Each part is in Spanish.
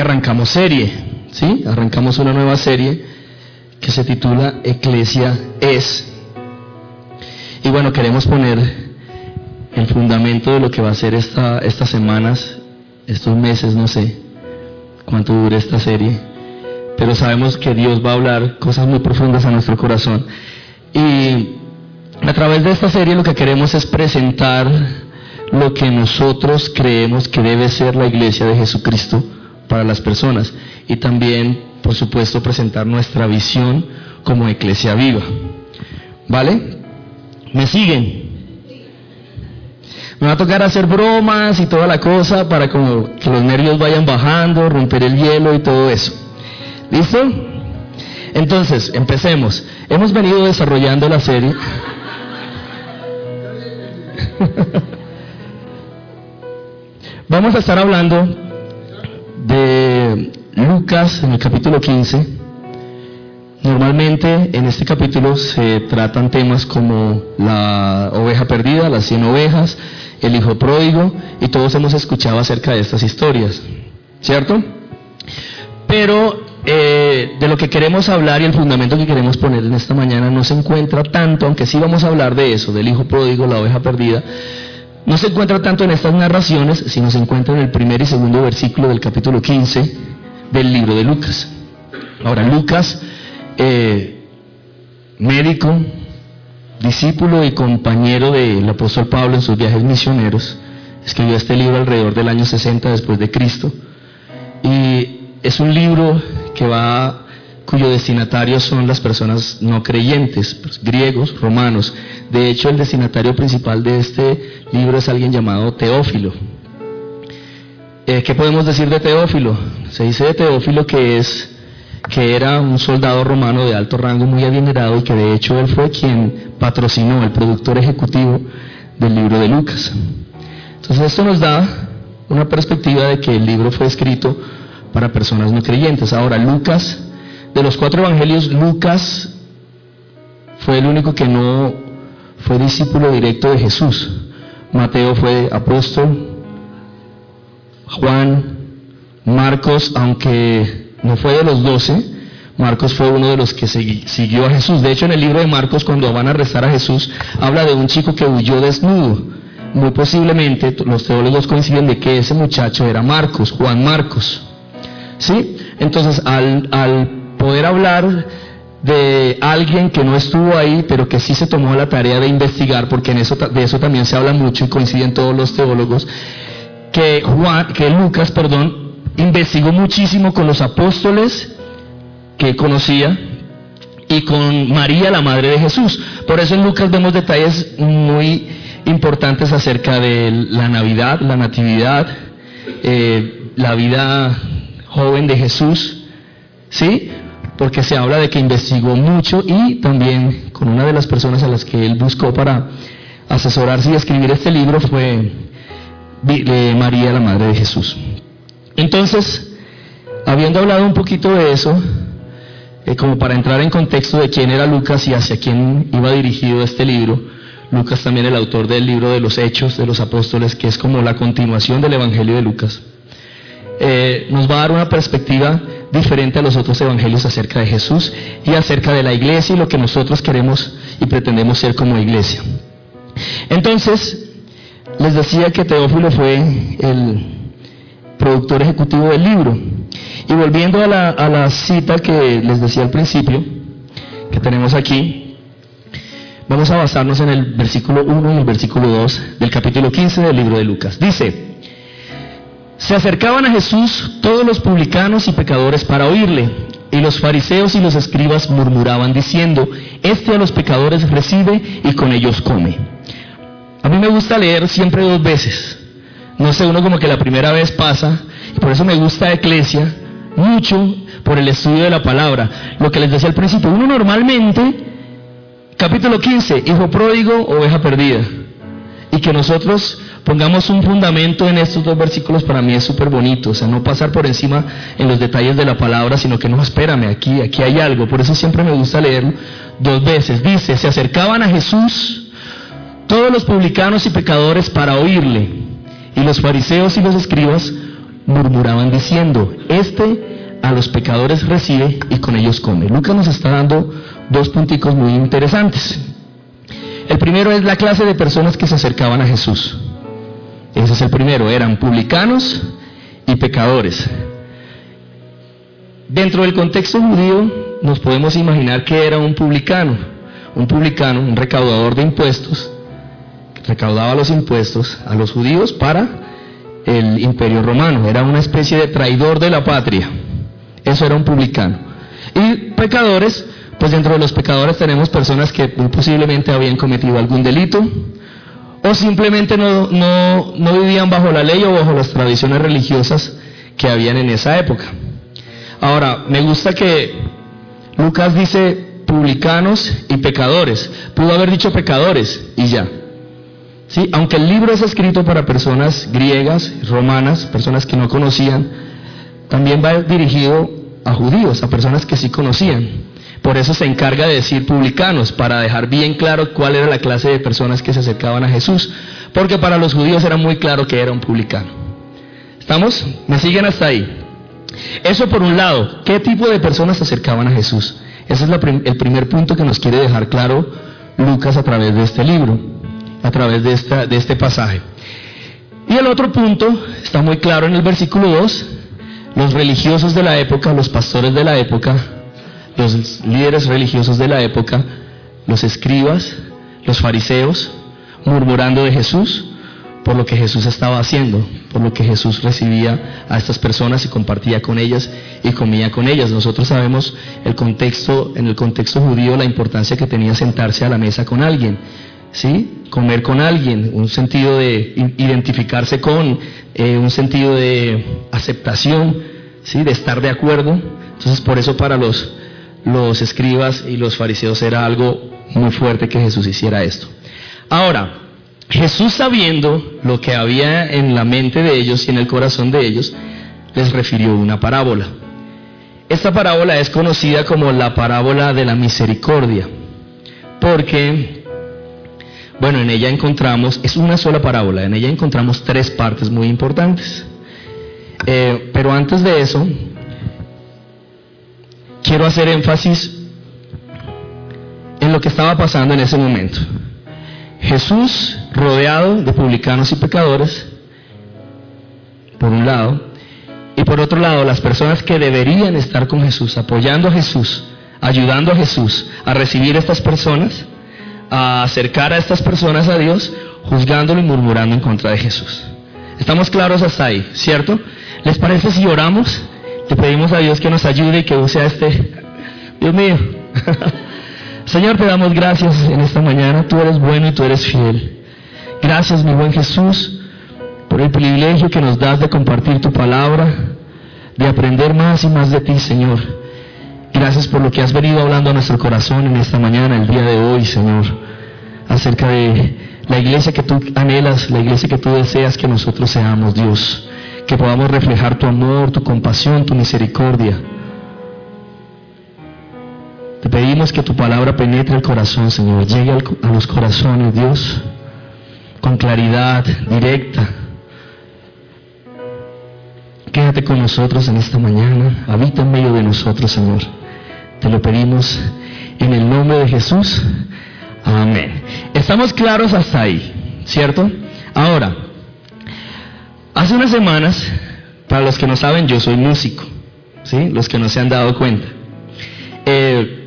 arrancamos serie, ¿sí? Arrancamos una nueva serie que se titula Eclesia es. Y bueno, queremos poner el fundamento de lo que va a ser esta, estas semanas, estos meses, no sé cuánto dure esta serie, pero sabemos que Dios va a hablar cosas muy profundas a nuestro corazón. Y a través de esta serie lo que queremos es presentar lo que nosotros creemos que debe ser la iglesia de Jesucristo para las personas y también, por supuesto, presentar nuestra visión como iglesia viva. ¿Vale? ¿Me siguen? Me va a tocar hacer bromas y toda la cosa para como que los nervios vayan bajando, romper el hielo y todo eso. ¿Listo? Entonces, empecemos. Hemos venido desarrollando la serie. Vamos a estar hablando de Lucas en el capítulo 15. Normalmente en este capítulo se tratan temas como la oveja perdida, las cien ovejas, el hijo pródigo, y todos hemos escuchado acerca de estas historias, ¿cierto? Pero eh, de lo que queremos hablar y el fundamento que queremos poner en esta mañana no se encuentra tanto, aunque sí vamos a hablar de eso, del hijo pródigo, la oveja perdida, no se encuentra tanto en estas narraciones, sino se encuentra en el primer y segundo versículo del capítulo 15 del libro de Lucas. Ahora, Lucas, eh, médico, discípulo y compañero del apóstol Pablo en sus viajes misioneros, escribió este libro alrededor del año 60 después de Cristo. Y es un libro que va cuyo destinatario son las personas no creyentes, pues, griegos, romanos. De hecho, el destinatario principal de este libro es alguien llamado Teófilo. Eh, ¿Qué podemos decir de Teófilo? Se dice de Teófilo que es que era un soldado romano de alto rango muy adinerado y que de hecho él fue quien patrocinó, el productor ejecutivo del libro de Lucas. Entonces esto nos da una perspectiva de que el libro fue escrito para personas no creyentes. Ahora Lucas de los cuatro evangelios, Lucas fue el único que no fue discípulo directo de Jesús. Mateo fue apóstol, Juan, Marcos, aunque no fue de los doce, Marcos fue uno de los que siguió a Jesús. De hecho, en el libro de Marcos, cuando van a arrestar a Jesús, habla de un chico que huyó desnudo. Muy posiblemente los teólogos coinciden de que ese muchacho era Marcos, Juan Marcos. ¿Sí? Entonces, al, al poder hablar de alguien que no estuvo ahí, pero que sí se tomó la tarea de investigar, porque de eso también se habla mucho y coinciden todos los teólogos, que, Juan, que Lucas, perdón, investigó muchísimo con los apóstoles que conocía y con María, la madre de Jesús. Por eso en Lucas vemos detalles muy importantes acerca de la Navidad, la Natividad, eh, la vida joven de Jesús, ¿sí? Porque se habla de que investigó mucho y también con una de las personas a las que él buscó para asesorarse y escribir este libro fue María, la Madre de Jesús. Entonces, habiendo hablado un poquito de eso, eh, como para entrar en contexto de quién era Lucas y hacia quién iba dirigido este libro, Lucas también el autor del libro de los Hechos de los Apóstoles, que es como la continuación del Evangelio de Lucas, eh, nos va a dar una perspectiva diferente a los otros evangelios acerca de Jesús y acerca de la iglesia y lo que nosotros queremos y pretendemos ser como iglesia. Entonces, les decía que Teófilo fue el productor ejecutivo del libro. Y volviendo a la, cita que les decía al principio, que tenemos aquí, vamos a basarnos en el versículo 1 y el versículo 2 del capítulo 15 del libro de Lucas. Dice, se acercaban a Jesús todos los publicanos y pecadores para oírle, y los fariseos y los escribas murmuraban diciendo, este a los pecadores recibe y con ellos come. A mí me gusta leer siempre dos veces. No sé, uno como que la primera vez pasa, y por eso me gusta Eclesia mucho por el estudio de la palabra. Lo que les decía al principio, uno normalmente, capítulo 15, hijo pródigo, oveja perdida. Y que nosotros pongamos un fundamento en estos dos versículos para mí es súper bonito, o sea, no pasar por encima en los detalles de la palabra, sino que no, espérame, aquí, aquí hay algo, por eso siempre me gusta leerlo dos veces. Dice, se acercaban a Jesús todos los publicanos y pecadores para oírle, y los fariseos y los escribas murmuraban diciendo, este a los pecadores recibe y con ellos come. Lucas nos está dando dos punticos muy interesantes. El primero es la clase de personas que se acercaban a Jesús. Ese es el primero, eran publicanos y pecadores. Dentro del contexto judío nos podemos imaginar que era un publicano, un publicano, un recaudador de impuestos, recaudaba los impuestos a los judíos para el imperio romano, era una especie de traidor de la patria, eso era un publicano. Y pecadores, pues dentro de los pecadores tenemos personas que posiblemente habían cometido algún delito o simplemente no, no, no vivían bajo la ley o bajo las tradiciones religiosas que habían en esa época. Ahora, me gusta que Lucas dice publicanos y pecadores. Pudo haber dicho pecadores y ya. ¿Sí? Aunque el libro es escrito para personas griegas, romanas, personas que no conocían, también va dirigido a judíos, a personas que sí conocían. Por eso se encarga de decir publicanos, para dejar bien claro cuál era la clase de personas que se acercaban a Jesús, porque para los judíos era muy claro que era un publicano. ¿Estamos? ¿Me siguen hasta ahí? Eso por un lado, ¿qué tipo de personas se acercaban a Jesús? Ese es el primer punto que nos quiere dejar claro Lucas a través de este libro, a través de, de este pasaje. Y el otro punto está muy claro en el versículo 2, los religiosos de la época, los pastores de la época, los líderes religiosos de la época, los escribas, los fariseos, murmurando de Jesús, por lo que Jesús estaba haciendo, por lo que Jesús recibía a estas personas y compartía con ellas y comía con ellas. Nosotros sabemos el contexto, en el contexto judío, la importancia que tenía sentarse a la mesa con alguien, ¿sí? Comer con alguien, un sentido de identificarse con, eh, un sentido de aceptación, ¿sí? De estar de acuerdo. Entonces, por eso para los, los escribas y los fariseos era algo muy fuerte que Jesús hiciera esto. Ahora, Jesús sabiendo lo que había en la mente de ellos y en el corazón de ellos, les refirió una parábola. Esta parábola es conocida como la parábola de la misericordia, porque, bueno, en ella encontramos, es una sola parábola, en ella encontramos tres partes muy importantes. Eh, pero antes de eso, quiero hacer énfasis en lo que estaba pasando en ese momento. Jesús rodeado de publicanos y pecadores, por un lado, y por otro lado las personas que deberían estar con Jesús, apoyando a Jesús, ayudando a Jesús a recibir a estas personas, a acercar a estas personas a Dios, juzgándolo y murmurando en contra de Jesús. Estamos claros hasta ahí, ¿cierto? ¿Les parece si oramos? Le pedimos a Dios que nos ayude y que use a este... Dios mío. Señor, te damos gracias en esta mañana. Tú eres bueno y tú eres fiel. Gracias, mi buen Jesús, por el privilegio que nos das de compartir tu palabra, de aprender más y más de ti, Señor. Gracias por lo que has venido hablando a nuestro corazón en esta mañana, el día de hoy, Señor, acerca de la iglesia que tú anhelas, la iglesia que tú deseas que nosotros seamos, Dios. Que podamos reflejar tu amor, tu compasión, tu misericordia te pedimos que tu palabra penetre el corazón, Señor, llegue a los corazones, Dios, con claridad directa. Quédate con nosotros en esta mañana, habita en medio de nosotros, Señor. Te lo pedimos en el nombre de Jesús. Amén. Estamos claros hasta ahí, ¿cierto? Ahora, hace unas semanas, para los que no saben, yo soy músico, ¿sí? Los que no se han dado cuenta. Eh,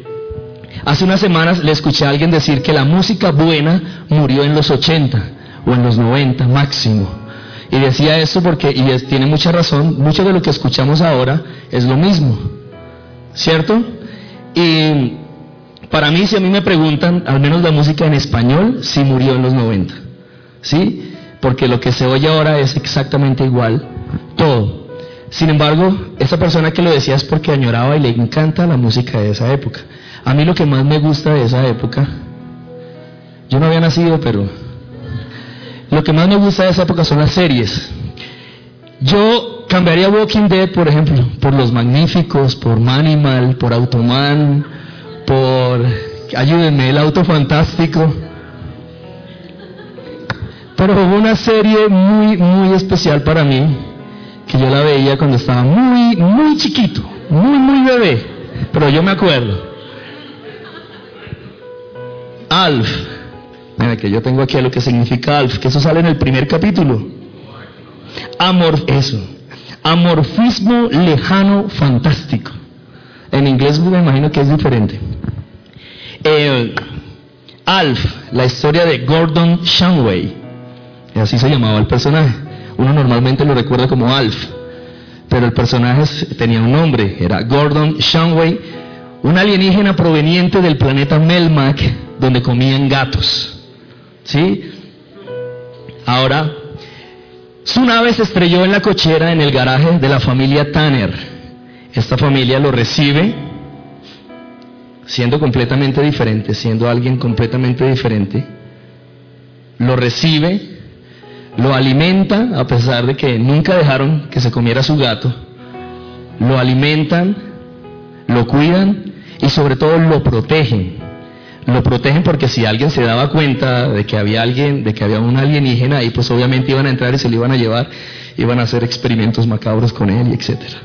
Hace unas semanas le escuché a alguien decir que la música buena murió en los 80 o en los 90 máximo. Y decía eso porque, y tiene mucha razón, mucho de lo que escuchamos ahora es lo mismo, ¿cierto? Y para mí, si a mí me preguntan, al menos la música en español, sí murió en los 90, ¿sí? Porque lo que se oye ahora es exactamente igual, todo. Sin embargo, esa persona que lo decía es porque añoraba y le encanta la música de esa época. A mí lo que más me gusta de esa época, yo no había nacido, pero lo que más me gusta de esa época son las series. Yo cambiaría Walking Dead, por ejemplo, por Los Magníficos, por Manimal, por Automan, por, ayúdenme, El Auto Fantástico. Pero hubo una serie muy, muy especial para mí que yo la veía cuando estaba muy, muy chiquito, muy, muy bebé, pero yo me acuerdo. Alf, mira que yo tengo aquí lo que significa Alf, que eso sale en el primer capítulo. Amor, eso, amorfismo lejano fantástico. En inglés me imagino que es diferente. Eh, Alf, la historia de Gordon Shanway, así se llamaba el personaje. Uno normalmente lo recuerda como Alf, pero el personaje tenía un nombre, era Gordon Shanway, un alienígena proveniente del planeta Melmac, donde comían gatos. ¿Sí? Ahora, su nave se estrelló en la cochera en el garaje de la familia Tanner. Esta familia lo recibe siendo completamente diferente, siendo alguien completamente diferente. Lo recibe lo alimenta a pesar de que nunca dejaron que se comiera su gato, lo alimentan, lo cuidan y sobre todo lo protegen. Lo protegen porque si alguien se daba cuenta de que había alguien, de que había un alienígena ahí, pues obviamente iban a entrar y se lo iban a llevar, iban a hacer experimentos macabros con él y etcétera.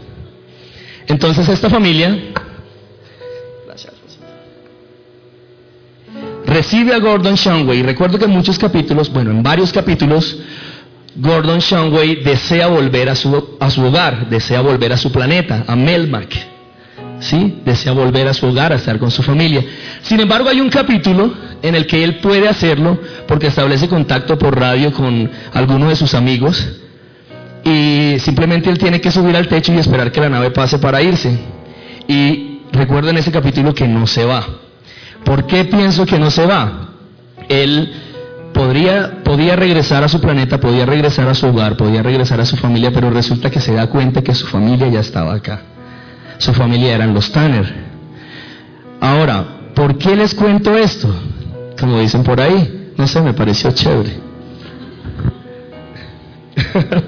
Entonces esta familia recibe a Gordon Shanway. Recuerdo que en muchos capítulos, bueno, en varios capítulos, Gordon Shanway desea volver a su, a su hogar, desea volver a su planeta, a Melmac. ¿Sí? Desea volver a su hogar, a estar con su familia. Sin embargo, hay un capítulo en el que él puede hacerlo porque establece contacto por radio con alguno de sus amigos y simplemente él tiene que subir al techo y esperar que la nave pase para irse. Y recuerden ese capítulo que no se va. ¿Por qué pienso que no se va? Él podría, podía regresar a su planeta, podía regresar a su hogar, podía regresar a su familia, pero resulta que se da cuenta que su familia ya estaba acá. Su familia eran los Tanner. Ahora, ¿por qué les cuento esto? Como dicen por ahí, no sé, me pareció chévere.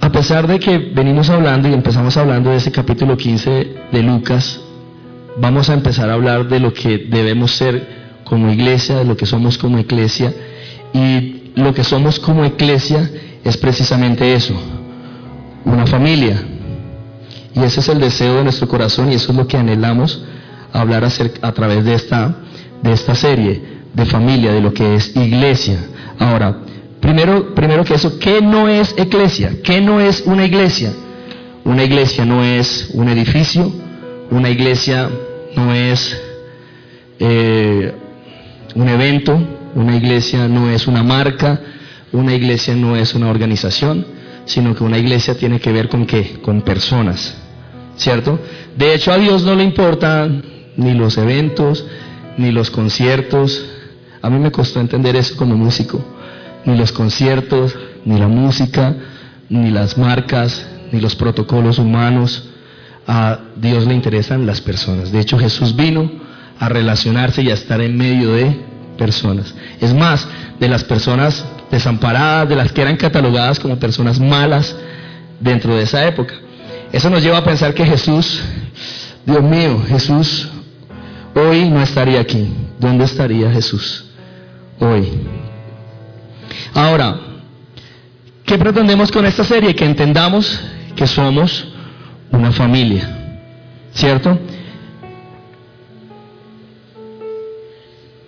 a pesar de que venimos hablando y empezamos hablando de ese capítulo 15 de Lucas, vamos a empezar a hablar de lo que debemos ser como iglesia, de lo que somos como iglesia. Y lo que somos como iglesia es precisamente eso, una familia. Y ese es el deseo de nuestro corazón y eso es lo que anhelamos hablar a través de esta, de esta serie de familia, de lo que es iglesia. Ahora, primero, primero que eso, ¿qué no es iglesia? ¿Qué no es una iglesia? Una iglesia no es un edificio, una iglesia no es eh, un evento, una iglesia no es una marca, una iglesia no es una organización, sino que una iglesia tiene que ver con qué? Con personas, ¿cierto? De hecho a Dios no le importan ni los eventos, ni los conciertos. A mí me costó entender eso como músico. Ni los conciertos, ni la música, ni las marcas, ni los protocolos humanos a Dios le interesan las personas. De hecho, Jesús vino a relacionarse y a estar en medio de personas. Es más, de las personas desamparadas, de las que eran catalogadas como personas malas dentro de esa época. Eso nos lleva a pensar que Jesús, Dios mío, Jesús hoy no estaría aquí. ¿Dónde estaría Jesús hoy? Ahora, ¿qué pretendemos con esta serie? Que entendamos que somos una familia, ¿cierto?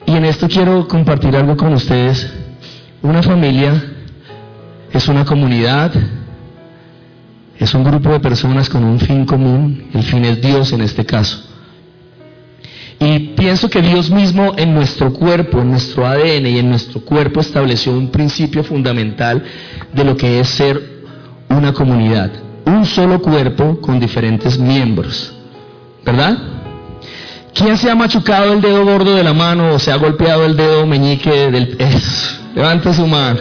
Y en esto quiero compartir algo con ustedes. Una familia es una comunidad, es un grupo de personas con un fin común, el fin es Dios en este caso. Y pienso que Dios mismo en nuestro cuerpo, en nuestro ADN y en nuestro cuerpo estableció un principio fundamental de lo que es ser una comunidad un solo cuerpo con diferentes miembros. ¿Verdad? ¿Quién se ha machucado el dedo gordo de la mano o se ha golpeado el dedo meñique del pez? Levante su mano.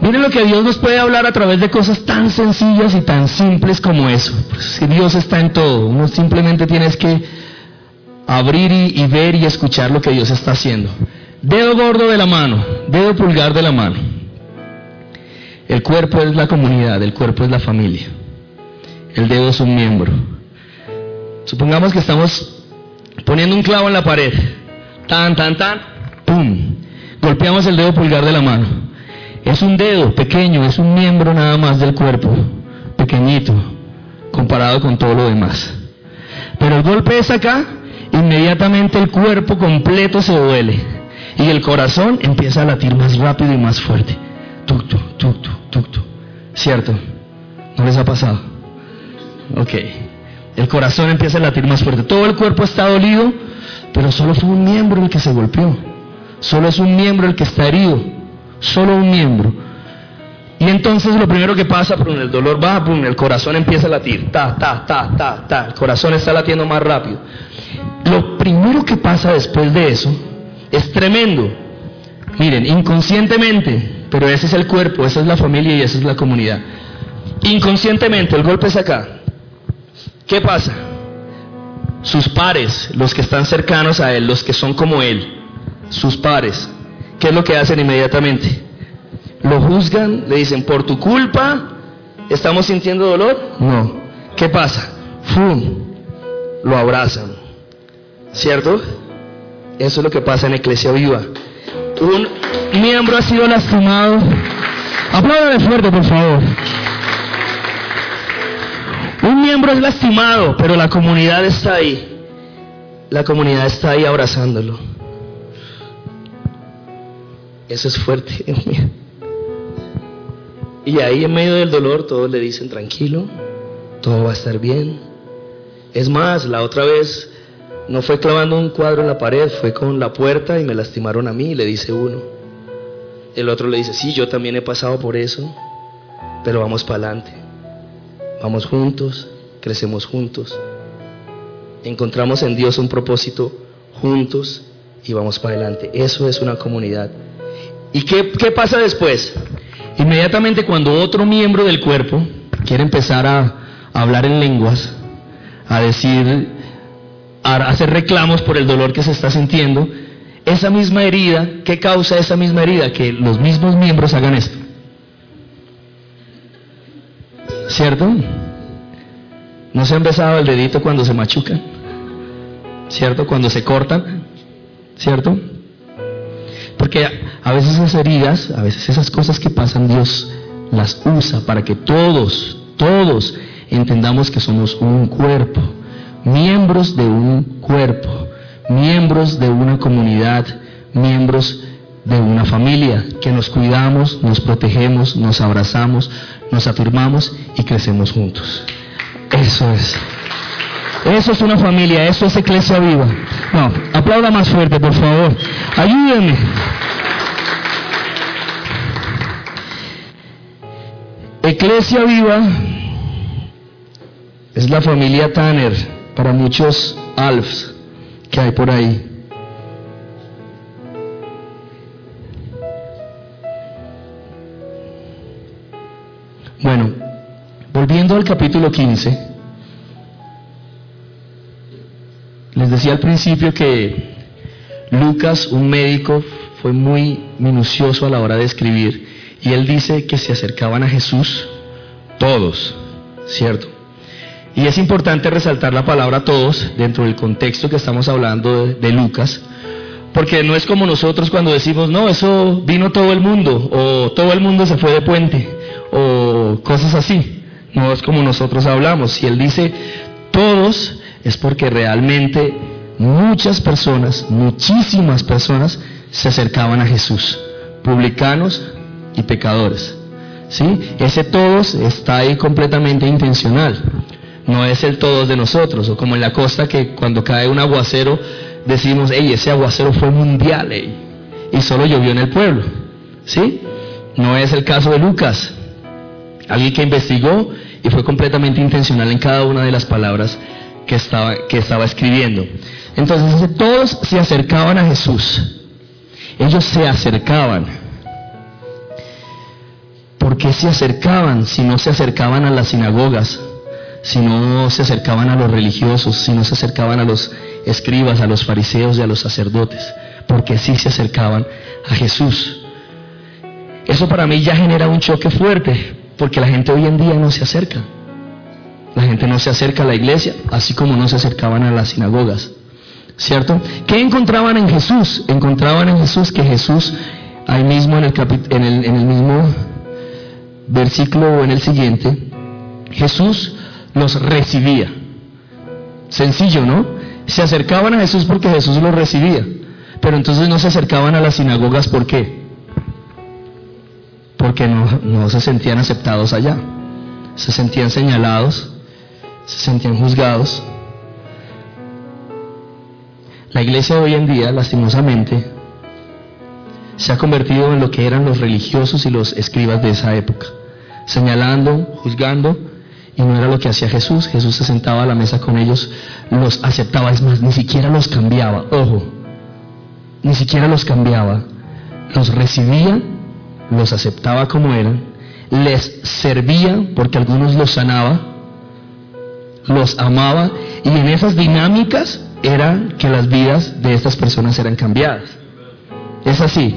Miren lo que Dios nos puede hablar a través de cosas tan sencillas y tan simples como eso. Pues Dios está en todo. Uno simplemente tienes que abrir y ver y escuchar lo que Dios está haciendo. Dedo gordo de la mano, dedo pulgar de la mano. El cuerpo es la comunidad, el cuerpo es la familia. El dedo es un miembro. Supongamos que estamos poniendo un clavo en la pared. Tan, tan, tan, pum. Golpeamos el dedo pulgar de la mano. Es un dedo pequeño, es un miembro nada más del cuerpo, pequeñito, comparado con todo lo demás. Pero el golpe es acá, inmediatamente el cuerpo completo se duele y el corazón empieza a latir más rápido y más fuerte. Tuc, ¿Cierto? ¿No les ha pasado? Ok. El corazón empieza a latir más fuerte. Todo el cuerpo está dolido, pero solo fue un miembro el que se golpeó. Solo es un miembro el que está herido. Solo un miembro. Y entonces lo primero que pasa, pum, el dolor baja, pum, el corazón empieza a latir. Ta, ta, ta, ta, ta. El corazón está latiendo más rápido. Lo primero que pasa después de eso es tremendo. Miren, inconscientemente, pero ese es el cuerpo, esa es la familia y esa es la comunidad. Inconscientemente, el golpe es acá. ¿Qué pasa? Sus pares, los que están cercanos a él, los que son como él, sus pares, ¿qué es lo que hacen inmediatamente? Lo juzgan, le dicen, por tu culpa, ¿estamos sintiendo dolor? No. ¿Qué pasa? ¡Fum! Lo abrazan. ¿Cierto? Eso es lo que pasa en Iglesia Viva. Un miembro ha sido lastimado. de fuerte, por favor. Un miembro es lastimado, pero la comunidad está ahí. La comunidad está ahí abrazándolo. Eso es fuerte. Y ahí en medio del dolor todos le dicen tranquilo, todo va a estar bien. Es más, la otra vez no fue clavando un cuadro en la pared, fue con la puerta y me lastimaron a mí, le dice uno. El otro le dice, sí, yo también he pasado por eso, pero vamos para adelante. Vamos juntos, crecemos juntos. Encontramos en Dios un propósito juntos y vamos para adelante. Eso es una comunidad. ¿Y qué, qué pasa después? Inmediatamente cuando otro miembro del cuerpo quiere empezar a, hablar en lenguas, a decir, hacer reclamos por el dolor que se está sintiendo, esa misma herida, ¿qué causa esa misma herida? Que los mismos miembros hagan esto. ¿Cierto? ¿No se han besado el dedito cuando se machucan? ¿Cierto? Cuando se cortan. ¿Cierto? Porque a veces esas heridas, a veces esas cosas que pasan, Dios las usa para que todos, todos entendamos que somos un cuerpo, miembros de un cuerpo, miembros de una comunidad, miembros de una familia, que nos cuidamos, nos protegemos, nos abrazamos, nos afirmamos y crecemos juntos. Eso es. Eso es una familia, eso es iglesia viva. No, aplauda más fuerte, por favor. Ayúdenme. Iglesia viva es la familia Tanner para muchos Alfs que hay por ahí. Bueno, volviendo al capítulo 15. Les decía al principio que Lucas, un médico, fue muy minucioso a la hora de escribir y él dice que se acercaban a Jesús todos, ¿cierto? Y es importante resaltar la palabra todos dentro del contexto que estamos hablando de, Lucas, porque no es como nosotros cuando decimos, no, eso vino todo el mundo, o todo el mundo se fue de puente, o cosas así. No es como nosotros hablamos. Si él dice todos, es porque realmente muchas personas, muchísimas personas, se acercaban a Jesús, publicanos y pecadores. ¿Sí? Ese todos está ahí completamente intencional. No es el todos de nosotros, o como en la costa que cuando cae un aguacero decimos, hey, ese aguacero fue mundial, y solo llovió en el pueblo. ¿Sí? No es el caso de Lucas, alguien que investigó y fue completamente intencional en cada una de las palabras que estaba, que estaba escribiendo. Entonces todos se acercaban a Jesús. Ellos se acercaban. ¿Por qué se acercaban si no se acercaban a las sinagogas? Si no se acercaban a los religiosos, si no se acercaban a los escribas, a los fariseos y a los sacerdotes, porque sí se acercaban a Jesús. Eso para mí ya genera un choque fuerte, porque la gente hoy en día no se acerca. La gente no se acerca a la iglesia, así como no se acercaban a las sinagogas. ¿Cierto? ¿Qué encontraban en Jesús? Encontraban en Jesús que Jesús ahí mismo en el, en el, en el mismo versículo o en el siguiente, Jesús los recibía. Sencillo, ¿no? Se acercaban a Jesús porque Jesús los recibía. Pero entonces no se acercaban a las sinagogas, ¿por qué? Porque no, no se sentían aceptados allá. Se sentían señalados, se sentían juzgados. La iglesia hoy en día, lastimosamente, se ha convertido en lo que eran los religiosos y los escribas de esa época, señalando, juzgando, y no era lo que hacía Jesús. Jesús se sentaba a la mesa con ellos, los aceptaba, es más, ni siquiera los cambiaba, ojo, ni siquiera los cambiaba, los recibía, los aceptaba como eran, les servía porque algunos los sanaba, los amaba y en esas dinámicas era que las vidas de estas personas eran cambiadas. Es así,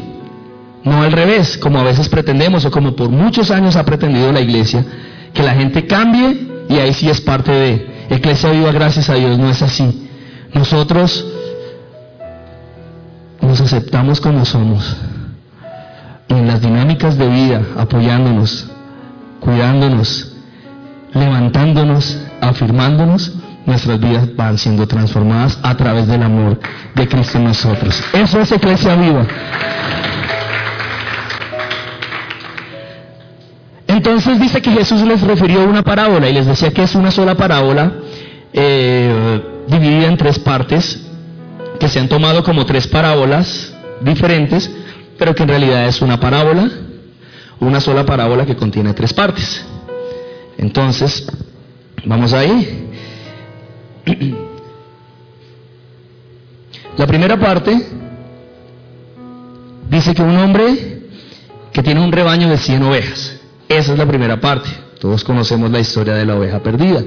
no al revés, como a veces pretendemos o como por muchos años ha pretendido la iglesia, que la gente cambie y ahí sí es parte de. Iglesia viva, gracias a Dios, no es así. Nosotros nos aceptamos como somos. Y en las dinámicas de vida, apoyándonos, cuidándonos, levantándonos, afirmándonos, nuestras vidas van siendo transformadas a través del amor de Cristo en nosotros. Eso es iglesia viva. Entonces dice que Jesús les refirió una parábola y les decía que es una sola parábola eh, dividida en tres partes, que se han tomado como tres parábolas diferentes, pero que en realidad es una parábola, una sola parábola que contiene tres partes. Entonces, vamos ahí. La primera parte dice que un hombre que tiene un rebaño de 100 ovejas, esa es la primera parte. Todos conocemos la historia de la oveja perdida.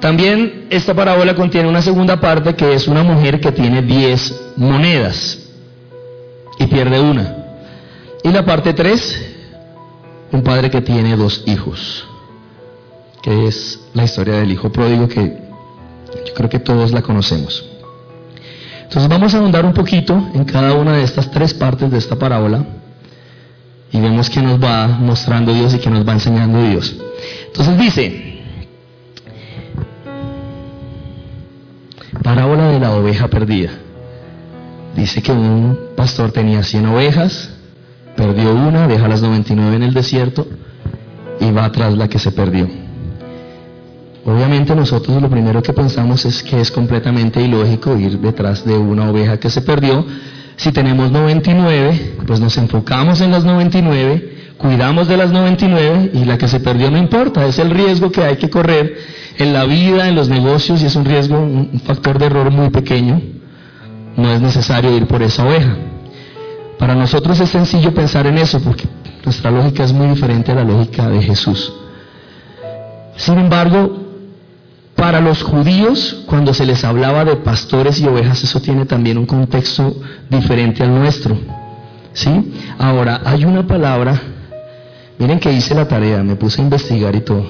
También esta parábola contiene una segunda parte que es una mujer que tiene 10 monedas y pierde una. Y la parte 3, un padre que tiene dos hijos, que es la historia del hijo pródigo que yo creo que todos la conocemos. Entonces vamos a ahondar un poquito en cada una de estas tres partes de esta parábola y vemos que nos va mostrando Dios y que nos va enseñando Dios. Entonces dice, parábola de la oveja perdida. Dice que un pastor tenía 100 ovejas, perdió una, deja las 99 en el desierto y va tras la que se perdió. Obviamente nosotros lo primero que pensamos es que es completamente ilógico ir detrás de una oveja que se perdió, si tenemos 99, pues nos enfocamos en las 99, cuidamos de las 99 y la que se perdió no importa, es el riesgo que hay que correr en la vida, en los negocios y es un riesgo, un factor de error muy pequeño. No es necesario ir por esa oveja. Para nosotros es sencillo pensar en eso porque nuestra lógica es muy diferente a la lógica de Jesús. Sin embargo, para los judíos, cuando se les hablaba de pastores y ovejas, eso tiene también un contexto diferente al nuestro. ¿Sí? Ahora, hay una palabra, miren que hice la tarea, me puse a investigar y todo.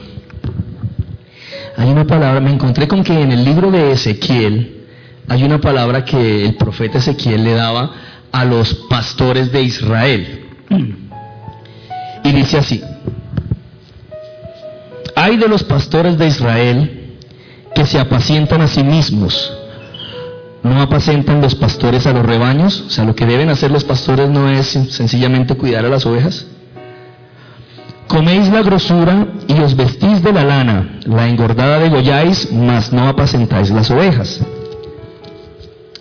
Hay una palabra, me encontré con que en el libro de Ezequiel hay una palabra que el profeta Ezequiel le daba a los pastores de Israel. Y dice así, hay de los pastores de Israel que se apacientan a sí mismos. No apacientan los pastores a los rebaños. O sea, lo que deben hacer los pastores no es sencillamente cuidar a las ovejas. Coméis la grosura y os vestís de la lana, la engordada degolláis, mas no apacentáis las ovejas.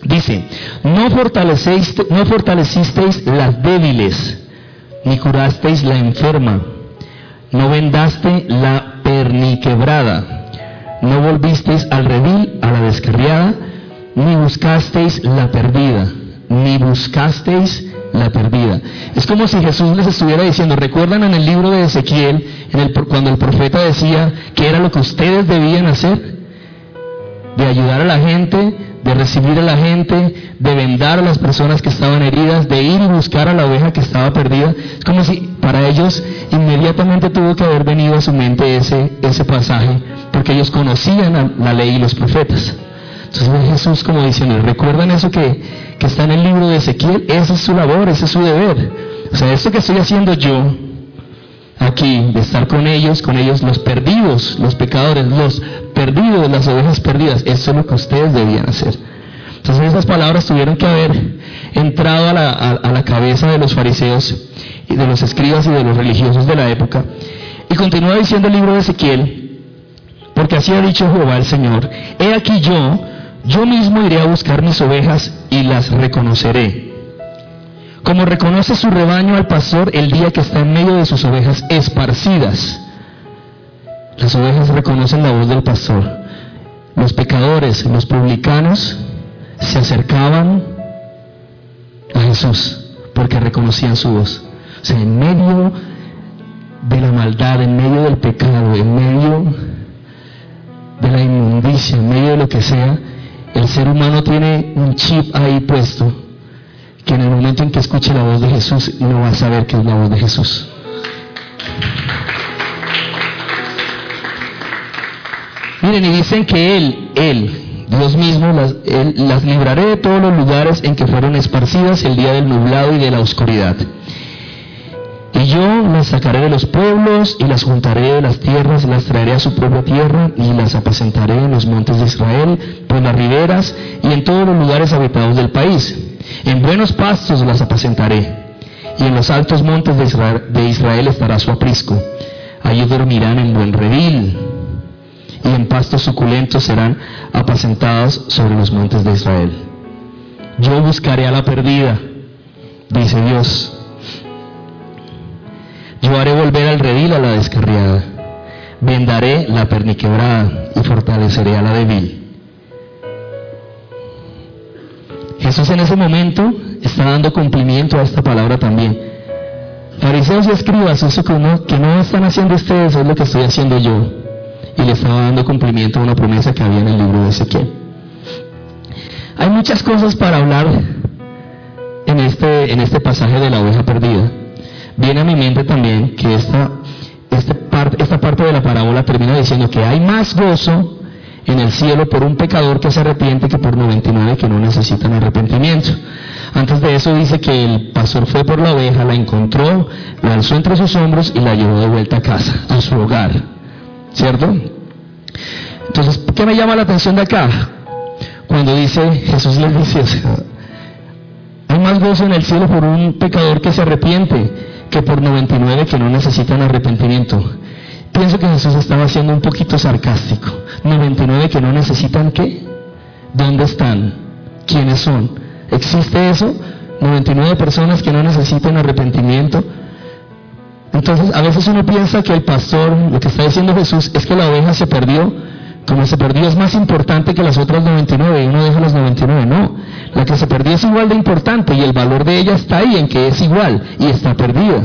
Dice, no, no fortalecisteis las débiles, ni curasteis la enferma, no vendaste la perniquebrada no volvisteis al redil, a la descarriada, ni buscasteis la perdida, ni buscasteis la perdida. Es como si Jesús les estuviera diciendo, recuerdan en el libro de Ezequiel, cuando el profeta decía que era lo que ustedes debían hacer, de ayudar a la gente, de recibir a la gente, de vendar a las personas que estaban heridas, de ir y buscar a la oveja que estaba perdida. Es como si para ellos inmediatamente tuvo que haber venido a su mente ese, ese pasaje, porque ellos conocían la ley y los profetas. Entonces Jesús como diciendo, ¿recuerdan eso que, que está en el libro de Ezequiel? Esa es su labor, ese es su deber O sea, esto que estoy haciendo yo aquí, de estar con ellos, con ellos, los perdidos, los pecadores, los perdidos, las ovejas perdidas, eso es lo que ustedes debían hacer. Entonces esas palabras tuvieron que haber entrado a la, a la cabeza de los fariseos y de los escribas y de los religiosos de la época. Y continúa diciendo el libro de Ezequiel, así ha dicho Jehová el Señor, he aquí yo, yo mismo iré a buscar mis ovejas y las reconoceré como reconoce su rebaño al pastor el día que está en medio de sus ovejas esparcidas. Las ovejas reconocen la voz del pastor. Los pecadores, los publicanos, se acercaban a Jesús porque reconocían su voz. O sea, en medio de la maldad, en medio del pecado, en medio de la inmundicia, en medio de lo que sea, el ser humano tiene un chip ahí puesto que en el momento en que escuche la voz de Jesús no va a saber que es la voz de Jesús. Miren, y dicen que Él, Él, Dios mismo, las, él, las libraré de todos los lugares en que fueron esparcidas el día del nublado y de la oscuridad. Y yo las sacaré de los pueblos y las juntaré de las tierras, las traeré a su propia tierra y las apacentaré en los montes de Israel, por las riberas y en todos los lugares habitados del país en buenos pastos las apacentaré, y en los altos montes de Israel, estará su aprisco. Allí dormirán en buen redil, y en pastos suculentos serán apacentados sobre los montes de Israel. Yo buscaré a la perdida, dice Dios. Yo haré volver al redil a la descarriada. Vendaré la perniquebrada y fortaleceré a la débil. Jesús en ese momento está dando cumplimiento a esta palabra también. Fariseos y escribas, eso que no, que no están haciendo ustedes es lo que estoy haciendo yo. Y le estaba dando cumplimiento a una promesa que había en el libro de Ezequiel. Hay muchas cosas para hablar en este, en este pasaje de la oveja perdida. Viene a mi mente también que esta, parte, esta parte de la parábola termina diciendo que hay más gozo en el cielo por un pecador que se arrepiente que por 99 que no necesitan arrepentimiento. Antes de eso dice que el pastor fue por la oveja, la encontró, la alzó entre sus hombros y la llevó de vuelta a casa, a su hogar. ¿Cierto? Entonces, ¿qué me llama la atención de acá? Cuando dice, Jesús les dice, hay más gozo en el cielo por un pecador que se arrepiente que por 99 que no necesitan arrepentimiento. Pienso que Jesús estaba siendo un poquito sarcástico. 99 que no necesitan qué? ¿Dónde están? ¿Quiénes son? ¿Existe eso? 99 personas que no necesitan arrepentimiento. Entonces, a veces uno piensa que el pastor, lo que está diciendo Jesús, es que la oveja se perdió. Como se perdió es más importante que las otras 99 y uno deja las 99. No, la que se perdió es igual de importante y el valor de ella está ahí en que es igual y está perdida.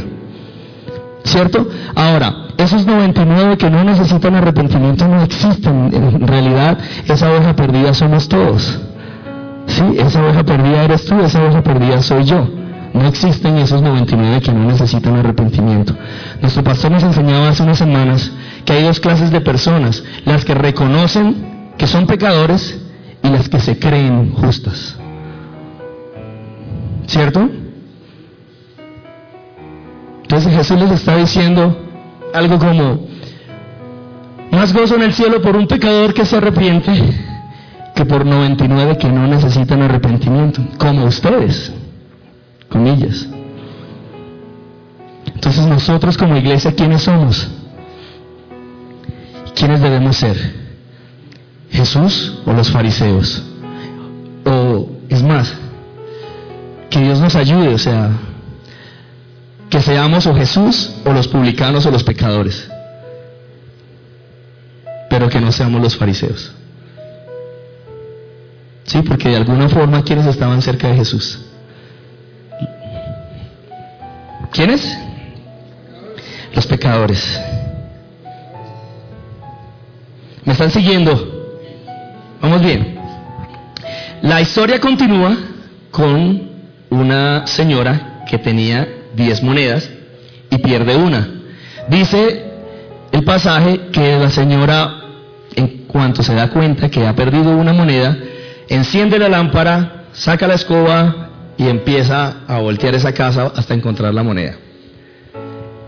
¿Cierto? Ahora, esos 99 que no necesitan arrepentimiento no existen. En realidad, esa oveja perdida somos todos. Sí, esa oveja perdida eres tú, esa oveja perdida soy yo. No existen esos 99 que no necesitan arrepentimiento. Nuestro pastor nos enseñaba hace unas semanas que hay dos clases de personas, las que reconocen que son pecadores y las que se creen justas. ¿Cierto? Entonces Jesús les está diciendo algo como, más gozo en el cielo por un pecador que se arrepiente que por 99 que no necesitan arrepentimiento, como ustedes, comillas. Entonces nosotros como iglesia, ¿quiénes somos? ¿Quiénes debemos ser? ¿Jesús o los fariseos? O es más, que Dios nos ayude, o sea, que seamos o Jesús o los publicanos o los pecadores, pero que no seamos los fariseos. Sí, porque de alguna forma, ¿quiénes estaban cerca de Jesús? ¿Quiénes? Los pecadores. ¿Me están siguiendo? Vamos bien. La historia continúa con una señora que tenía diez monedas y pierde una. Dice el pasaje que la señora, en cuanto se da cuenta que ha perdido una moneda, enciende la lámpara, saca la escoba y empieza a voltear esa casa hasta encontrar la moneda.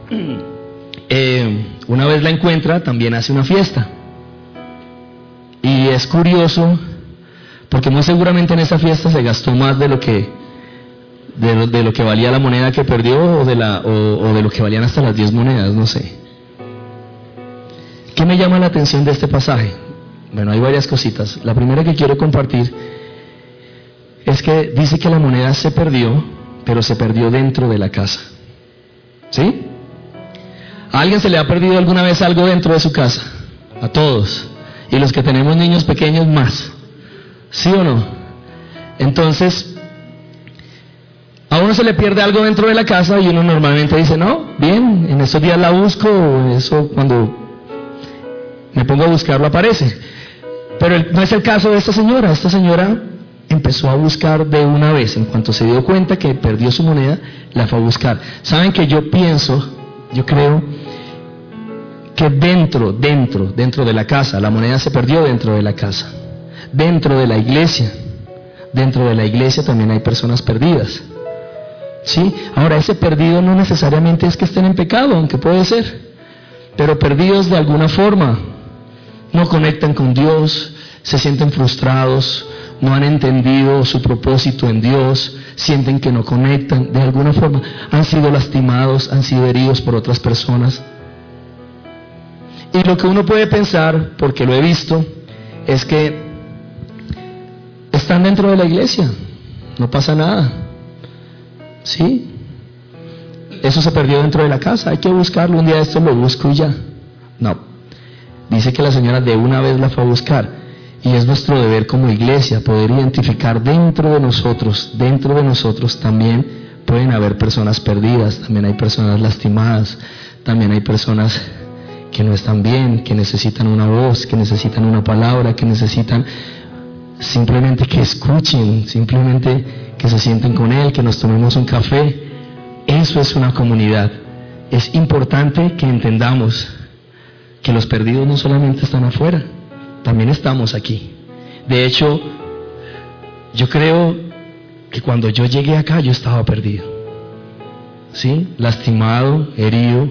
Eh, una vez la encuentra, también hace una fiesta. Y es curioso, porque muy seguramente en esa fiesta se gastó más de lo que, de lo, que valía la moneda que perdió o de, la, o de lo que valían hasta las 10 monedas, no sé. ¿Qué me llama la atención de este pasaje? Bueno, hay varias cositas. La primera que quiero compartir es que dice que la moneda se perdió, pero se perdió dentro de la casa. ¿Sí? ¿A alguien se le ha perdido alguna vez algo dentro de su casa? A todos. Y los que tenemos niños pequeños más. ¿Sí o no? Entonces, a uno se le pierde algo dentro de la casa y uno normalmente dice, no, bien, en esos días la busco, eso cuando me pongo a buscarlo aparece. Pero no es el caso de esta señora. Esta señora empezó a buscar de una vez. En cuanto se dio cuenta que perdió su moneda, la fue a buscar. Saben que yo pienso, yo creo que dentro, dentro, dentro de la casa, la moneda se perdió dentro de la casa. Dentro de la iglesia, dentro de la iglesia también hay personas perdidas. ¿Sí? Ahora, ese perdido no necesariamente es que estén en pecado, aunque puede ser, pero perdidos de alguna forma. No conectan con Dios, se sienten frustrados, no han entendido su propósito en Dios, sienten que no conectan, de alguna forma han sido lastimados, han sido heridos por otras personas. Y lo que uno puede pensar, porque lo he visto, es que están dentro de la iglesia, no pasa nada. ¿Sí? Eso se perdió dentro de la casa, hay que buscarlo, un día esto lo busco y ya. No. Dice que la señora de una vez la fue a buscar. Y es nuestro deber como iglesia poder identificar dentro de nosotros, dentro de nosotros también pueden haber personas perdidas, también hay personas lastimadas, también hay personas que no están bien, que necesitan una voz, que necesitan una palabra, que necesitan simplemente que escuchen, simplemente se sienten con Él, que nos tomemos un café. Eso es una comunidad. Es importante que entendamos que los perdidos no solamente están afuera, también estamos aquí. De hecho, yo creo que cuando yo llegué acá yo estaba perdido. ¿Sí? Lastimado, herido,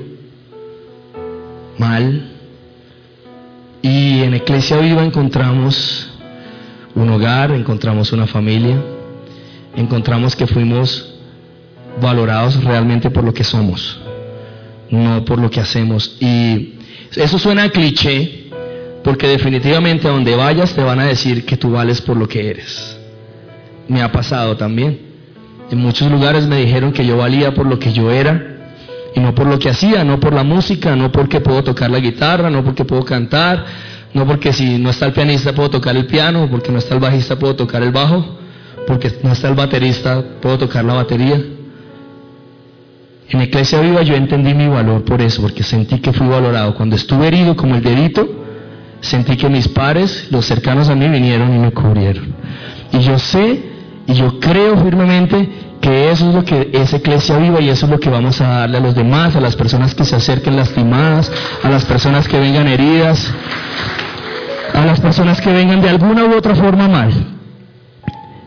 mal. Y en Iglesia Viva encontramos un hogar, encontramos una familia, encontramos que fuimos valorados realmente por lo que somos, no por lo que hacemos. Y eso suena cliché, porque definitivamente a donde vayas te van a decir que tú vales por lo que eres. Me ha pasado también. En muchos lugares me dijeron que yo valía por lo que yo era y no por lo que hacía, no por la música, no porque puedo tocar la guitarra, no porque puedo cantar, no porque si no está el pianista puedo tocar el piano, porque no está el bajista puedo tocar el bajo, porque no está el baterista puedo tocar la batería. En Iglesia Viva yo entendí mi valor por eso, porque sentí que fui valorado. Cuando estuve herido como el dedito, sentí que mis pares, los cercanos a mí, vinieron y me cubrieron. Y yo sé y yo creo firmemente que eso es lo que es iglesia viva y eso es lo que vamos a darle a los demás, a las personas que se acerquen lastimadas, a las personas que vengan heridas, a las personas que vengan de alguna u otra forma mal.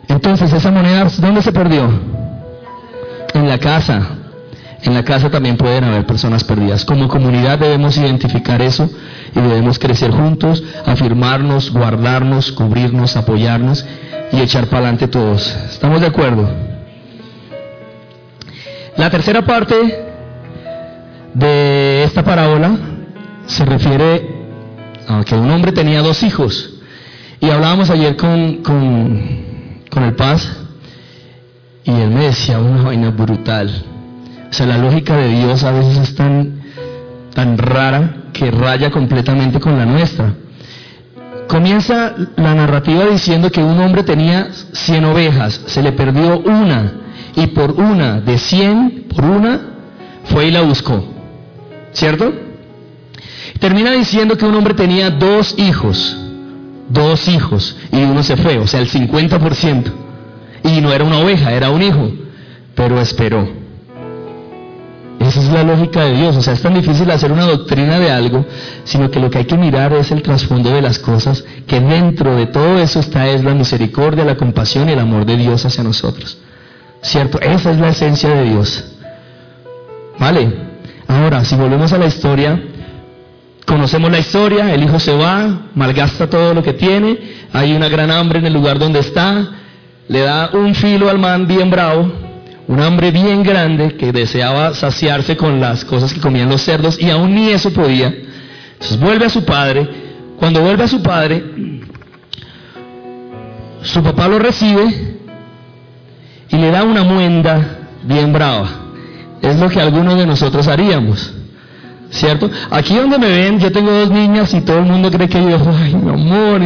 Entonces, esa moneda, ¿dónde se perdió? En la casa. En la casa también pueden haber personas perdidas. Como comunidad debemos identificar eso y debemos crecer juntos, afirmarnos, guardarnos, cubrirnos, apoyarnos y echar para adelante todos. ¿Estamos de acuerdo? La tercera parte de esta parábola se refiere a que un hombre tenía dos hijos. Y hablábamos ayer con, con, el Paz y él me decía una vaina brutal. O sea, la lógica de Dios a veces es tan, tan rara que raya completamente con la nuestra. Comienza la narrativa diciendo que un hombre tenía 100 ovejas, se le perdió una y por una de 100, por una, fue y la buscó. ¿Cierto? Termina diciendo que un hombre tenía dos hijos, dos hijos, y uno se fue, o sea, el 50%. Y no era una oveja, era un hijo, pero esperó. Esa es la lógica de Dios. O sea, es tan difícil hacer una doctrina de algo, sino que lo que hay que mirar es el trasfondo de las cosas, que dentro de todo eso está es la misericordia, la compasión y el amor de Dios hacia nosotros. ¿Cierto? Esa es la esencia de Dios. ¿Vale? Ahora, si volvemos a la historia, conocemos la historia, el hijo se va, malgasta todo lo que tiene, hay una gran hambre en el lugar donde está, le da un filo al man bien bravo, un hambre bien grande que deseaba saciarse con las cosas que comían los cerdos y aún ni eso podía. Entonces vuelve a su padre. Cuando vuelve a su padre, su papá lo recibe y le da una muenda bien brava. Es lo que algunos de nosotros haríamos. ¿Cierto? Aquí donde me ven, yo tengo dos niñas y todo el mundo cree que yo, ay, mi amor,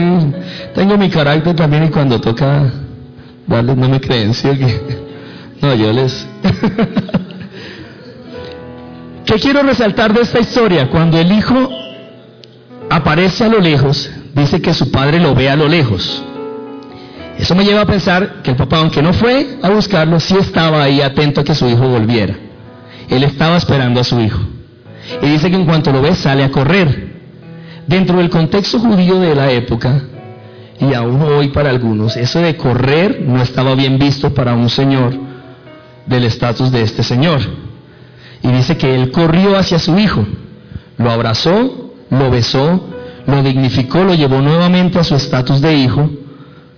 tengo mi carácter también y cuando toca darles no me creen, ¿sí? No, yo les... ¿Qué quiero resaltar de esta historia? Cuando el hijo aparece a lo lejos, dice que su padre lo ve a lo lejos. Eso me lleva a pensar que el papá, aunque no fue a buscarlo, sí estaba ahí atento a que su hijo volviera. Él estaba esperando a su hijo. Y dice que en cuanto lo ve sale a correr. Dentro del contexto judío de la época, y aún hoy para algunos, eso de correr no estaba bien visto para un señor del estatus de este señor. Y dice que él corrió hacia su hijo, lo abrazó, lo besó, lo dignificó, lo llevó nuevamente a su estatus de hijo,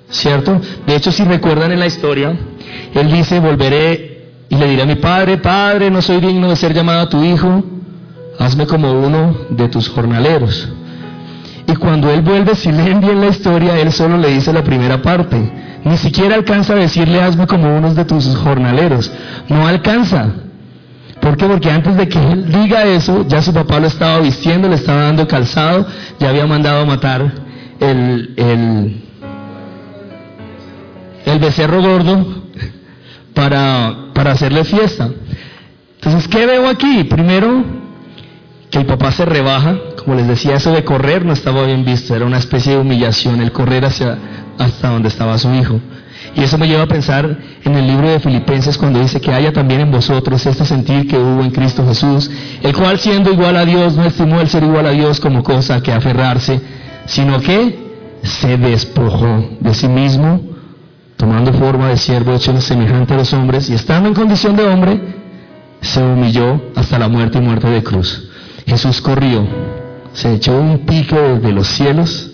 ¿cierto? De hecho, si recuerdan en la historia, él dice, volveré y le diré a mi padre, padre, no soy digno de ser llamado a tu hijo, hazme como uno de tus jornaleros. Y cuando él vuelve, si leen bien la historia, él solo le dice la primera parte. Ni siquiera alcanza a decirle, hazme como uno de tus jornaleros. No alcanza. ¿Por qué? Porque antes de que él diga eso, ya su papá lo estaba vistiendo, le estaba dando calzado, ya había mandado a matar el, el, el becerro gordo para, para hacerle fiesta. Entonces, ¿qué veo aquí? Primero, que el papá se rebaja, como les decía, eso de correr no estaba bien visto, era una especie de humillación, el correr hacia, hasta donde estaba su hijo. Y eso me lleva a pensar en el libro de Filipenses cuando dice que haya también en vosotros este sentir que hubo en Cristo Jesús, el cual siendo igual a Dios no estimó el ser igual a Dios como cosa que aferrarse, sino que se despojó de sí mismo, tomando forma de siervo hecho semejante a los hombres y estando en condición de hombre, se humilló hasta la muerte y muerte de cruz. Jesús corrió, se echó un pique desde los cielos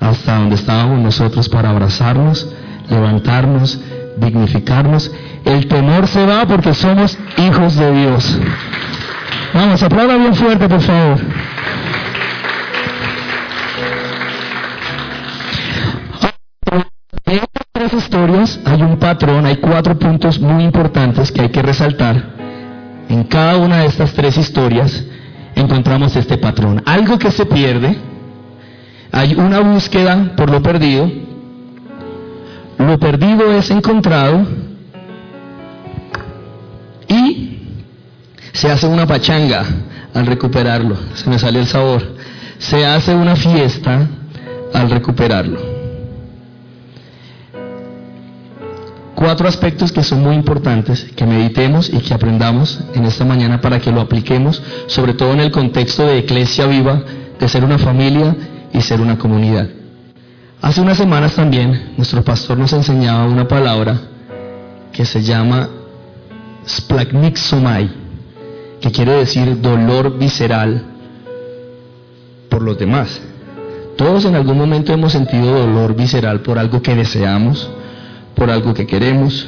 hasta donde estábamos nosotros para abrazarnos, levantarnos, dignificarnos. El temor se va porque somos hijos de Dios. Vamos, aplauda bien fuerte, por favor. En tres historias hay un patrón, hay cuatro puntos muy importantes que hay que resaltar. En cada una de estas tres historias encontramos este patrón. Algo que se pierde, hay una búsqueda por lo perdido, lo perdido es encontrado y se hace una pachanga al recuperarlo, se me sale el sabor, se hace una fiesta al recuperarlo. Cuatro aspectos que son muy importantes, que meditemos y que aprendamos en esta mañana para que lo apliquemos, sobre todo en el contexto de iglesia viva, de ser una familia y ser una comunidad. Hace unas semanas también nuestro pastor nos enseñaba una palabra que se llama splagmixomai, que quiere decir dolor visceral por los demás. Todos en algún momento hemos sentido dolor visceral por algo que deseamos, por algo que queremos,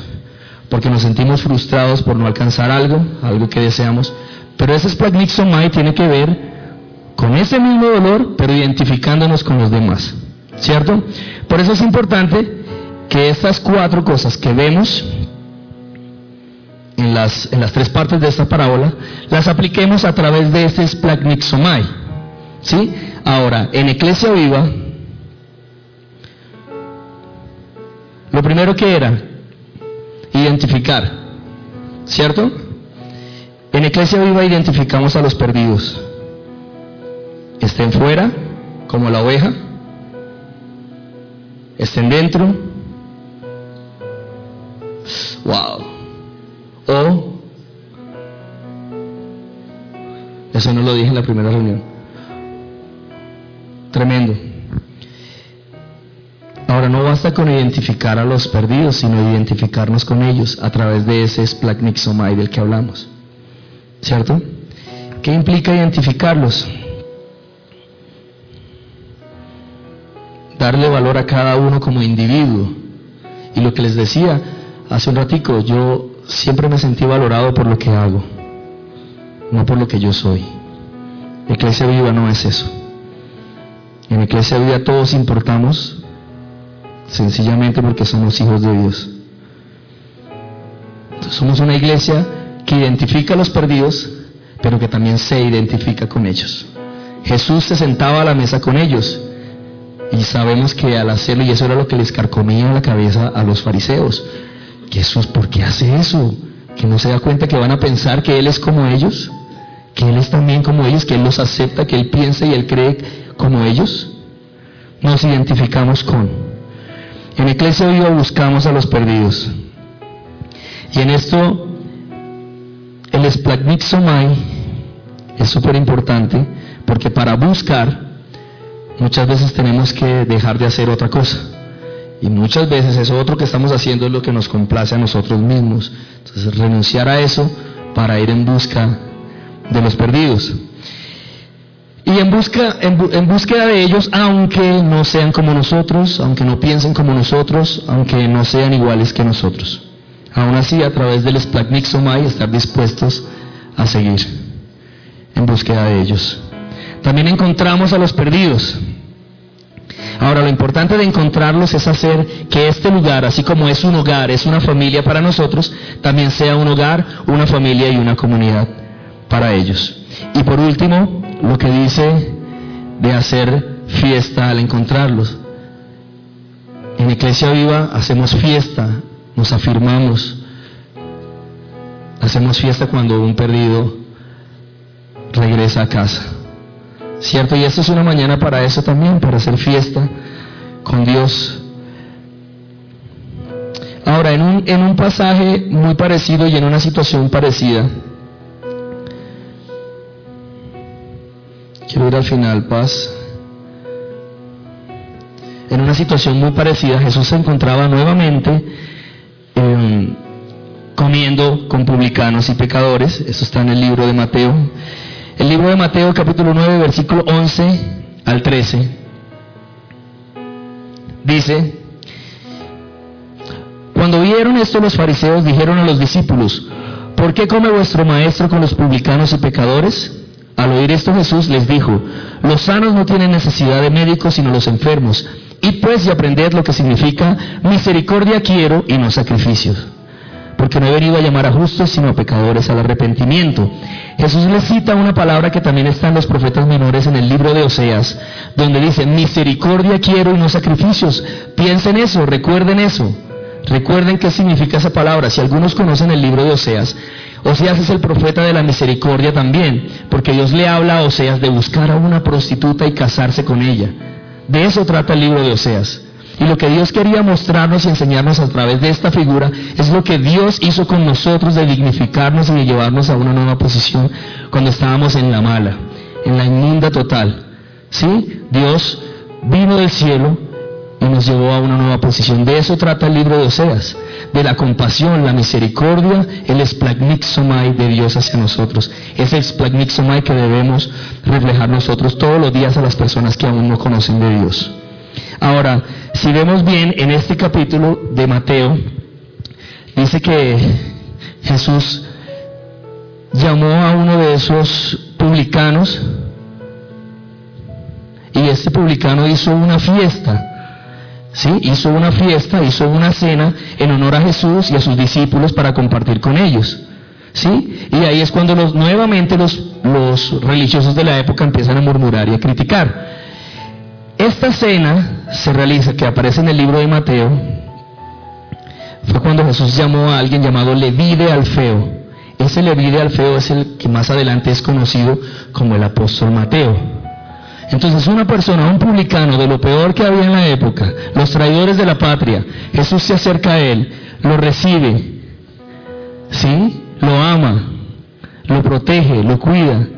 porque nos sentimos frustrados por no alcanzar algo, algo que deseamos. Pero ese splagmixomai tiene que ver con ese mismo dolor, pero identificándonos con los demás. ¿Cierto? Por eso es importante que estas cuatro cosas que vemos en las, en las tres partes de esta parábola, las apliquemos a través de este splagmixomai. ¿Sí? Ahora, en Eclesia Viva, Lo primero que era, identificar, ¿cierto? En Iglesia Viva identificamos a los perdidos. Estén fuera, como la oveja, estén dentro. Wow. O, eso no lo dije en la primera reunión. Tremendo. Ahora, no basta con identificar a los perdidos, sino identificarnos con ellos a través de ese splagmixomai del que hablamos. ¿Cierto? ¿Qué implica identificarlos? Darle valor a cada uno como individuo. Y lo que les decía hace un ratico, yo siempre me sentí valorado por lo que hago, no por lo que yo soy. Iglesia Viva no es eso. En Iglesia Viva todos importamos sencillamente porque somos hijos de Dios. somos una iglesia que identifica a los perdidos, pero que también se identifica con ellos. Jesús se sentaba a la mesa con ellos y sabemos que al hacerlo, y eso era lo que les carcomía la cabeza a los fariseos, Jesús, ¿por qué hace eso? Que no se da cuenta que van a pensar que Él es como ellos, que Él es también como ellos, que Él los acepta, que Él piensa y Él cree como ellos. Nos identificamos con. En Iglesia Viva buscamos a los perdidos. Y en esto, el esplagmixomai es súper importante porque para buscar muchas veces tenemos que dejar de hacer otra cosa. Y muchas veces eso otro que estamos haciendo es lo que nos complace a nosotros mismos. Entonces renunciar a eso para ir en busca de los perdidos. Y en, busca, en, búsqueda de ellos, aunque no sean como nosotros, aunque no piensen como nosotros, aunque no sean iguales que nosotros. Aún así, a través del Splagmixomai, estar dispuestos a seguir en búsqueda de ellos. También encontramos a los perdidos. Ahora, lo importante de encontrarlos es hacer que este lugar, así como es un hogar, es una familia para nosotros, también sea un hogar, una familia y una comunidad para ellos. Y por último, lo que dice de hacer fiesta al encontrarlos. En Iglesia Viva hacemos fiesta, nos afirmamos, hacemos fiesta cuando un perdido regresa a casa. ¿Cierto? Y esto es una mañana para eso también, para hacer fiesta con Dios. Ahora, en un, en un pasaje muy parecido y en una situación parecida, Quiero ir al final, paz. En una situación muy parecida, Jesús se encontraba nuevamente em, comiendo con publicanos y pecadores. Eso está en el libro de Mateo. El libro de Mateo capítulo 9, versículo 11 al 13. Dice, cuando vieron esto los fariseos dijeron a los discípulos, ¿por qué come vuestro maestro con los publicanos y pecadores? Al oír esto Jesús les dijo, los sanos no tienen necesidad de médicos sino los enfermos. Y pues y aprended lo que significa misericordia quiero y no sacrificios. Porque no he venido a llamar a justos sino a pecadores al arrepentimiento. Jesús les cita una palabra que también está en los profetas menores en el libro de Oseas, donde dice, misericordia quiero y no sacrificios. Piensen eso, recuerden eso. Recuerden qué significa esa palabra. Si algunos conocen el libro de Oseas, Oseas es el profeta de la misericordia también, porque Dios le habla a Oseas de buscar a una prostituta y casarse con ella. De eso trata el libro de Oseas. Y lo que Dios quería mostrarnos y enseñarnos a través de esta figura es lo que Dios hizo con nosotros de dignificarnos y de llevarnos a una nueva posición cuando estábamos en la mala, en la inmunda total. ¿Sí? Dios vino del cielo y nos llevó a una nueva posición. De eso trata el libro de Oseas de la compasión, la misericordia, el esplagmixomai de Dios hacia nosotros. Ese esplagmixomai que debemos reflejar nosotros todos los días a las personas que aún no conocen de Dios. Ahora, si vemos bien en este capítulo de Mateo, dice que Jesús llamó a uno de esos publicanos y este publicano hizo una fiesta Hizo una fiesta, hizo una cena en honor a Jesús y a sus discípulos para compartir con ellos. ¿Sí? Y ahí es cuando los, nuevamente los, los religiosos de la época empiezan a murmurar y a criticar. Esta cena se realiza, que aparece en el libro de Mateo, fue cuando Jesús llamó a alguien llamado Leví de Alfeo. Ese Leví de Alfeo es el que más adelante es conocido como el apóstol Mateo. Entonces una persona, un publicano de lo peor que había en la época, los traidores de la patria, Jesús se acerca a él, lo recibe, ¿sí? Lo ama, lo protege, lo cuida.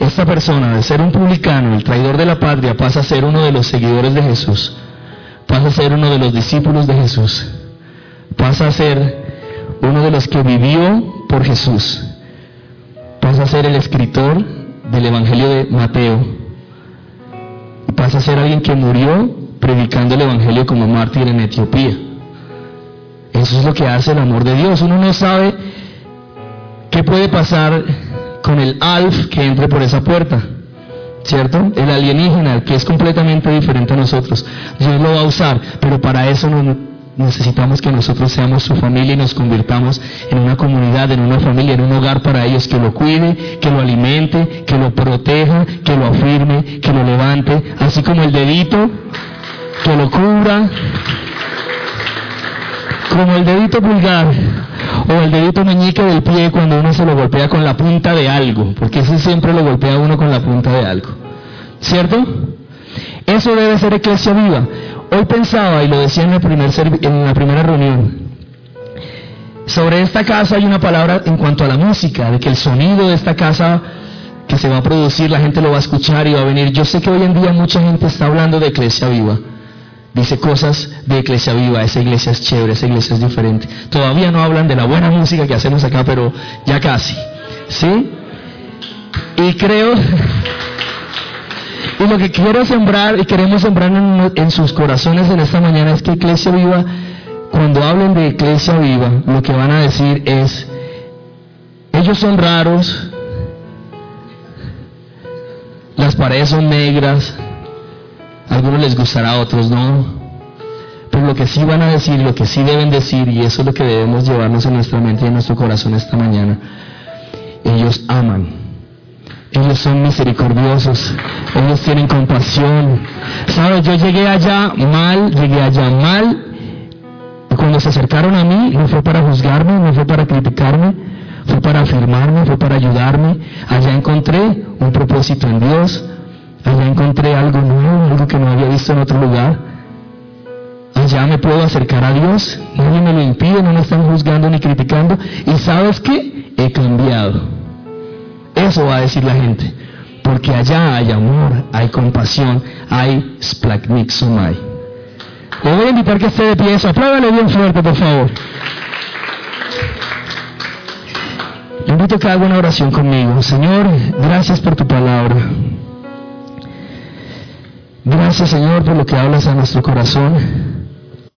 Esta persona, de ser un publicano, el traidor de la patria, pasa a ser uno de los seguidores de Jesús. pasa a ser uno de los discípulos de Jesús, pasa a ser uno de los que vivió por Jesús, pasa a ser el escritor del Evangelio de Mateo, pasa a ser alguien que murió predicando el Evangelio como mártir en Etiopía. Eso es lo que hace el amor de Dios. Uno no sabe qué puede pasar con el alf que entre por esa puerta. ¿Cierto? El alienígena, que es completamente diferente a nosotros. Dios lo va a usar, pero para eso necesitamos que nosotros seamos su familia y nos convirtamos en una comunidad, en una familia, en un hogar para ellos, que lo cuide, que lo alimente, que lo proteja, que lo afirme, que lo levante, así como el dedito, que lo cubra, como el dedito pulgar o el dedito meñique del pie cuando uno se lo golpea con la punta de algo, porque ese siempre lo golpea uno con la punta de algo. ¿Cierto? Eso debe ser eclesia viva. Hoy pensaba, y lo decía en la, en la primera reunión, sobre esta casa hay una palabra en cuanto a la música, de que el sonido de esta casa que se va a producir, la gente lo va a escuchar y va a venir. Yo sé que hoy en día mucha gente está hablando de eclesia viva dice cosas de iglesia viva, esa iglesia es chévere, esa iglesia es diferente. Todavía no hablan de la buena música que hacemos acá, pero ya casi. ¿Sí? Y creo, y lo que quiero sembrar y queremos sembrar en, sus corazones en esta mañana es que iglesia viva, cuando hablen de iglesia viva, lo que van a decir es, ellos son raros, las paredes son negras, algunos les gustará, a otros no. Pero lo que sí van a decir, lo que sí deben decir, y eso es lo que debemos llevarnos en nuestra mente y en nuestro corazón esta mañana, ellos aman. Ellos son misericordiosos, ellos tienen compasión. ¿Sabes? Yo llegué allá mal, llegué allá mal. Cuando se acercaron a mí, no fue para juzgarme, no fue para criticarme, fue para afirmarme, fue para ayudarme. Allá encontré un propósito en Dios, Allá encontré algo nuevo, algo que no había visto en otro lugar. Allá me puedo acercar a Dios, nadie me lo impide, no me están juzgando ni criticando. Y sabes qué? He cambiado. Eso va a decir la gente. Porque allá hay amor, hay compasión, hay splagmixomai. Le voy a invitar que esté de pie bien fuerte, por favor. Le invito a que haga una oración conmigo. Señor, gracias por tu palabra. Gracias Señor por lo que hablas a nuestro corazón.